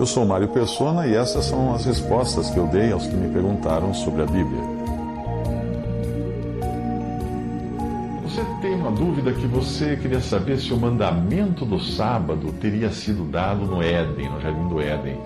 Eu sou Mário Persona e essas são as respostas que eu dei aos que me perguntaram sobre a Bíblia. Você tem uma dúvida que você queria saber se o mandamento do sábado teria sido dado no Éden, no Jardim do Éden.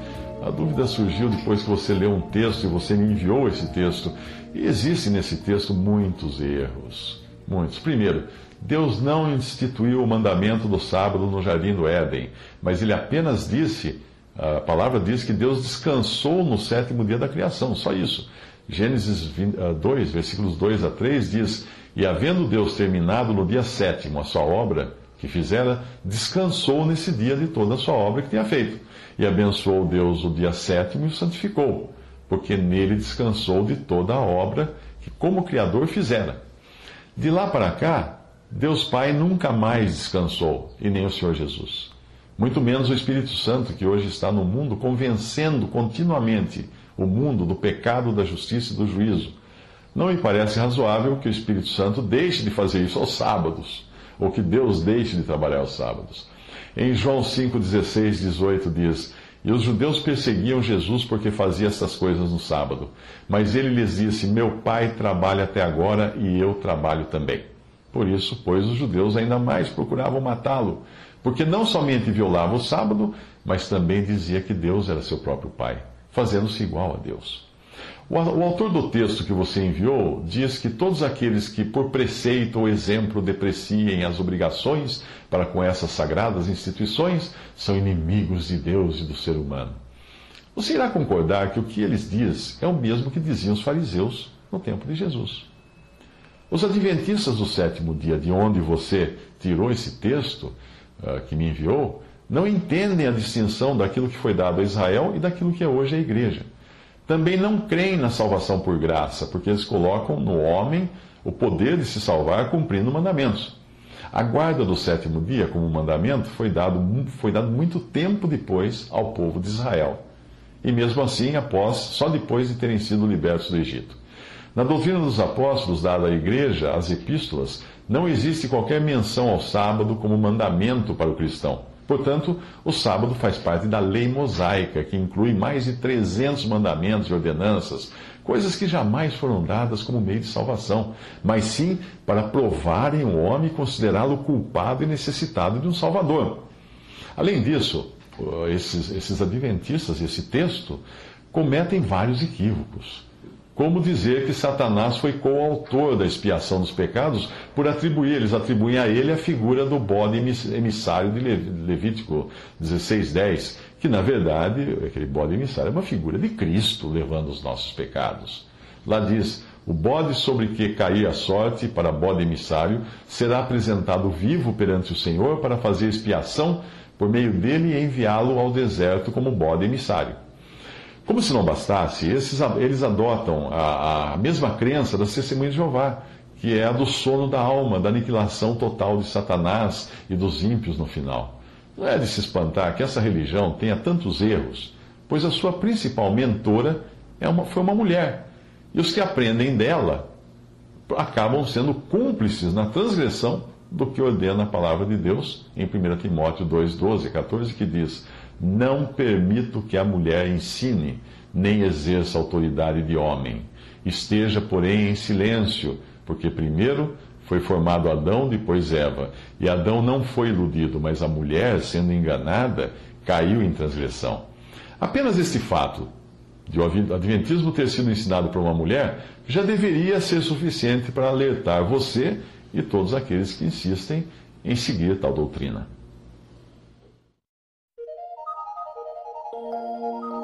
A dúvida surgiu depois que você leu um texto e você me enviou esse texto. E existem nesse texto muitos erros. Muitos. Primeiro, Deus não instituiu o mandamento do sábado no Jardim do Éden, mas ele apenas disse a palavra diz que Deus descansou no sétimo dia da criação, só isso. Gênesis 2, ah, versículos 2 a 3 diz: E havendo Deus terminado no dia sétimo a sua obra que fizera, descansou nesse dia de toda a sua obra que tinha feito. E abençoou Deus o dia sétimo e o santificou, porque nele descansou de toda a obra que, como Criador, fizera. De lá para cá, Deus Pai nunca mais descansou, e nem o Senhor Jesus. Muito menos o Espírito Santo, que hoje está no mundo, convencendo continuamente o mundo do pecado, da justiça e do juízo. Não me parece razoável que o Espírito Santo deixe de fazer isso aos sábados, ou que Deus deixe de trabalhar aos sábados. Em João 5, 16, 18 diz: E os judeus perseguiam Jesus porque fazia essas coisas no sábado. Mas ele lhes disse: Meu pai trabalha até agora e eu trabalho também. Por isso, pois, os judeus ainda mais procuravam matá-lo porque não somente violava o sábado, mas também dizia que Deus era seu próprio Pai, fazendo-se igual a Deus. O, autor do texto que você enviou diz que todos aqueles que, por preceito ou exemplo, depreciem as obrigações para com essas sagradas instituições são inimigos de Deus e do ser humano. Você irá concordar que o que eles diz é o mesmo que diziam os fariseus no tempo de Jesus. Os adventistas do sétimo dia, de onde você tirou esse texto, uh, que me enviou, não entendem a distinção daquilo que foi dado a Israel e daquilo que é hoje a igreja. Também não creem na salvação por graça, porque eles colocam no homem o poder de se salvar cumprindo mandamentos. A guarda do sétimo dia, como mandamento, foi dado, foi dado muito tempo depois ao povo de Israel. E mesmo assim, após, só depois de terem sido libertos do Egito. Na doutrina dos apóstolos dada à igreja, as epístolas, não existe qualquer menção ao sábado como mandamento para o cristão. Portanto, o sábado faz parte da lei mosaica, que inclui mais de 300 mandamentos e ordenanças, coisas que jamais foram dadas como meio de salvação, mas sim para provarem o homem e considerá-lo culpado e necessitado de um Salvador. Além disso, esses, esses adventistas, esse texto, cometem vários equívocos. Como dizer que Satanás foi coautor da expiação dos pecados por atribuir, eles atribuem a ele a figura do bode emissário de Levítico 16:10, que na verdade, aquele bode emissário é uma figura de Cristo levando os nossos pecados. Lá diz: o bode sobre que cair a sorte para bode emissário será apresentado vivo perante o Senhor para fazer expiação por meio dele e enviá-lo ao deserto como bode emissário. Como se não bastasse, esses, eles adotam a, a mesma crença das testemunhas de Jeová, que é a do sono da alma, da aniquilação total de Satanás e dos ímpios no final. Não é de se espantar que essa religião tenha tantos erros, pois a sua principal mentora é uma, foi uma mulher. E os que aprendem dela acabam sendo cúmplices na transgressão do que ordena a palavra de Deus em 1 Timóteo 2, 12 e 14, que diz: não permito que a mulher ensine, nem exerça autoridade de homem. Esteja, porém, em silêncio, porque primeiro foi formado Adão, depois Eva. E Adão não foi iludido, mas a mulher, sendo enganada, caiu em transgressão. Apenas este fato de o Adventismo ter sido ensinado por uma mulher já deveria ser suficiente para alertar você e todos aqueles que insistem em seguir tal doutrina. Thank you.